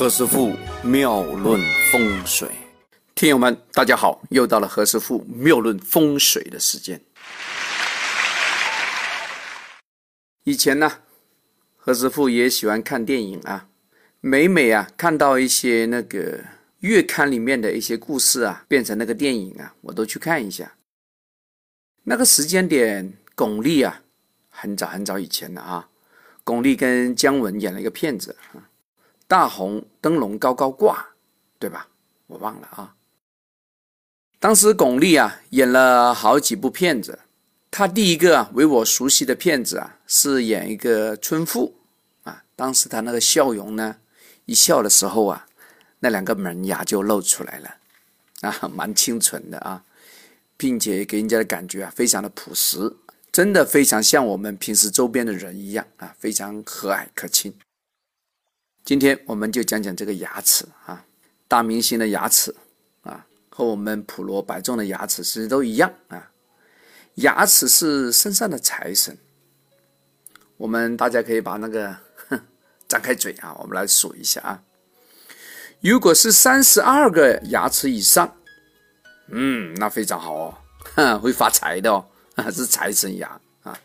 何师傅妙论风水，听友们，大家好，又到了何师傅妙论风水的时间。以前呢，何师傅也喜欢看电影啊，每每啊看到一些那个月刊里面的一些故事啊，变成那个电影啊，我都去看一下。那个时间点，巩俐啊，很早很早以前的啊，巩俐跟姜文演了一个片子啊。大红灯笼高高挂，对吧？我忘了啊。当时巩俐啊演了好几部片子，她第一个啊为我熟悉的片子啊是演一个村妇啊。当时她那个笑容呢，一笑的时候啊，那两个门牙就露出来了 啊，蛮清纯的啊，并且给人家的感觉啊非常的朴实，真的非常像我们平时周边的人一样啊，非常和蔼可亲。今天我们就讲讲这个牙齿啊，大明星的牙齿啊，和我们普罗百众的牙齿其实都一样啊。牙齿是身上的财神，我们大家可以把那个 张开嘴啊，我们来数一下啊。如果是三十二个牙齿以上，嗯，那非常好哦，会发财的哦，是财神牙啊。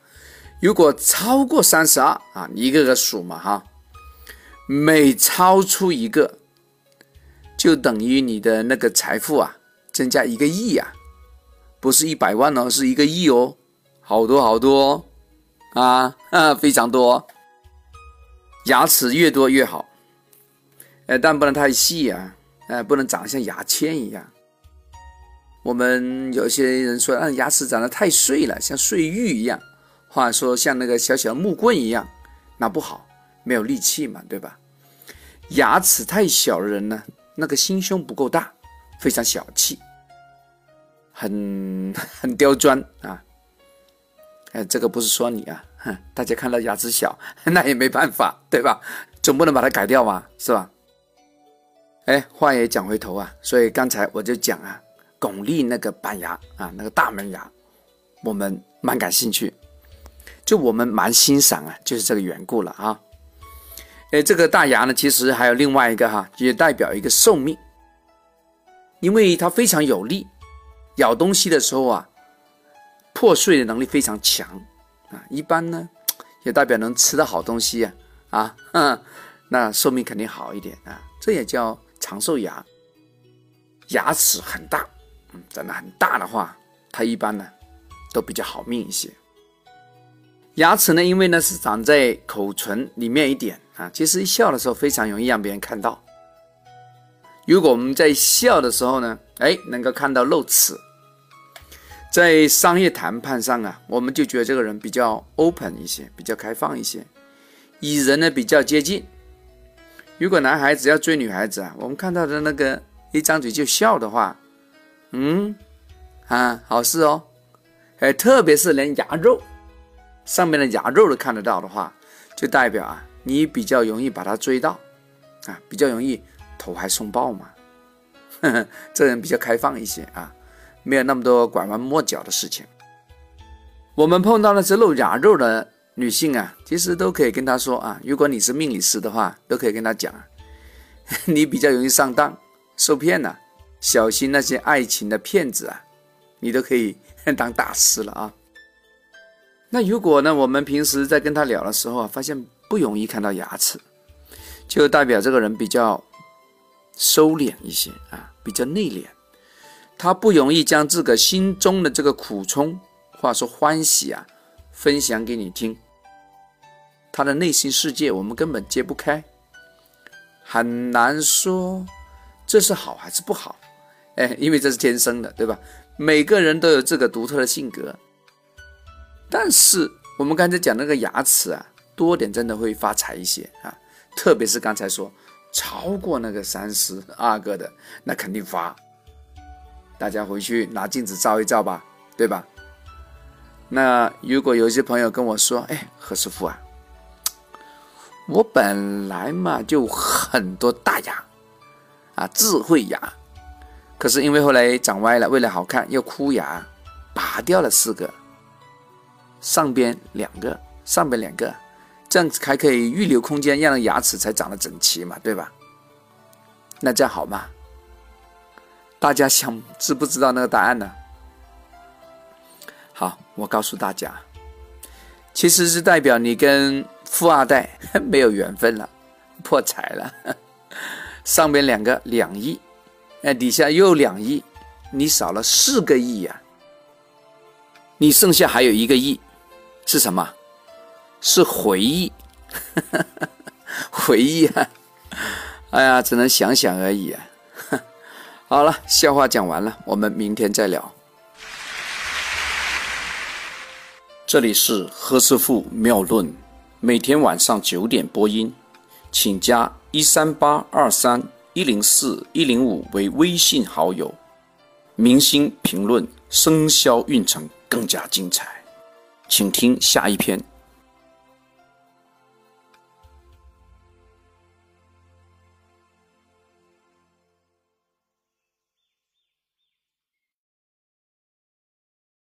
如果超过三十二啊，你一个个数嘛哈。每超出一个，就等于你的那个财富啊，增加一个亿呀，不是一百万哦，是一个亿哦，好多好多啊啊，非常多。牙齿越多越好，哎，但不能太细啊，哎，不能长得像牙签一样。我们有些人说，啊，牙齿长得太碎了，像碎玉一样，或者说像那个小小的木棍一样，那不好。没有力气嘛，对吧？牙齿太小的人呢，那个心胸不够大，非常小气，很 很刁钻啊。哎，这个不是说你啊，哼，大家看到牙齿小，那也没办法，对吧？总不能把它改掉嘛，是吧？哎，话也讲回头啊，所以刚才我就讲啊，巩俐那个板牙啊，那个大门牙，我们蛮感兴趣，就我们蛮欣赏啊，就是这个缘故了啊。哎，这个大牙呢，其实还有另外一个哈，也代表一个寿命，因为它非常有力，咬东西的时候啊，破碎的能力非常强啊。一般呢，也代表能吃到好东西呀啊，那寿命肯定好一点啊。这也叫长寿牙。牙齿很大，嗯，长得很大的话，它一般呢都比较好命一些。牙齿呢，因为呢是长在口唇里面一点啊，其实一笑的时候非常容易让别人看到。如果我们在笑的时候呢，哎，能够看到露齿，在商业谈判上啊，我们就觉得这个人比较 open 一些，比较开放一些，与人呢比较接近。如果男孩子要追女孩子啊，我们看到的那个一张嘴就笑的话，嗯，啊，好事哦，哎，特别是连牙肉。上面的牙肉都看得到的话，就代表啊，你比较容易把他追到，啊，比较容易投怀送抱嘛。这人比较开放一些啊，没有那么多拐弯抹角的事情。我们碰到那些露牙肉的女性啊，其实都可以跟她说啊，如果你是命理师的话，都可以跟她讲，你比较容易上当受骗呐，小心那些爱情的骗子啊，你都可以 当大师了啊。那如果呢？我们平时在跟他聊的时候啊，发现不容易看到牙齿，就代表这个人比较收敛一些啊，比较内敛。他不容易将自个心中的这个苦衷，或者说欢喜啊，分享给你听。他的内心世界我们根本揭不开，很难说这是好还是不好。哎，因为这是天生的，对吧？每个人都有这个独特的性格。但是我们刚才讲那个牙齿啊，多点真的会发财一些啊，特别是刚才说超过那个三十二个的，那肯定发。大家回去拿镜子照一照吧，对吧？那如果有一些朋友跟我说，哎，何师傅啊，我本来嘛就很多大牙啊，智慧牙，可是因为后来长歪了，为了好看又箍牙，拔掉了四个。上边两个，上边两个，这样子才可以预留空间，让牙齿才长得整齐嘛，对吧？那这样好吗？大家想知不知道那个答案呢？好，我告诉大家，其实是代表你跟富二代 没有缘分了，破财了。上边两个两亿，哎，底下又两亿，你少了四个亿呀。你剩下还有一个亿，是什么？是回忆，回忆啊！哎呀，只能想想而已啊。好了，笑话讲完了，我们明天再聊。这里是何师傅妙论，每天晚上九点播音，请加一三八二三一零四一零五为微信好友。明星评论，生肖运程更加精彩，请听下一篇。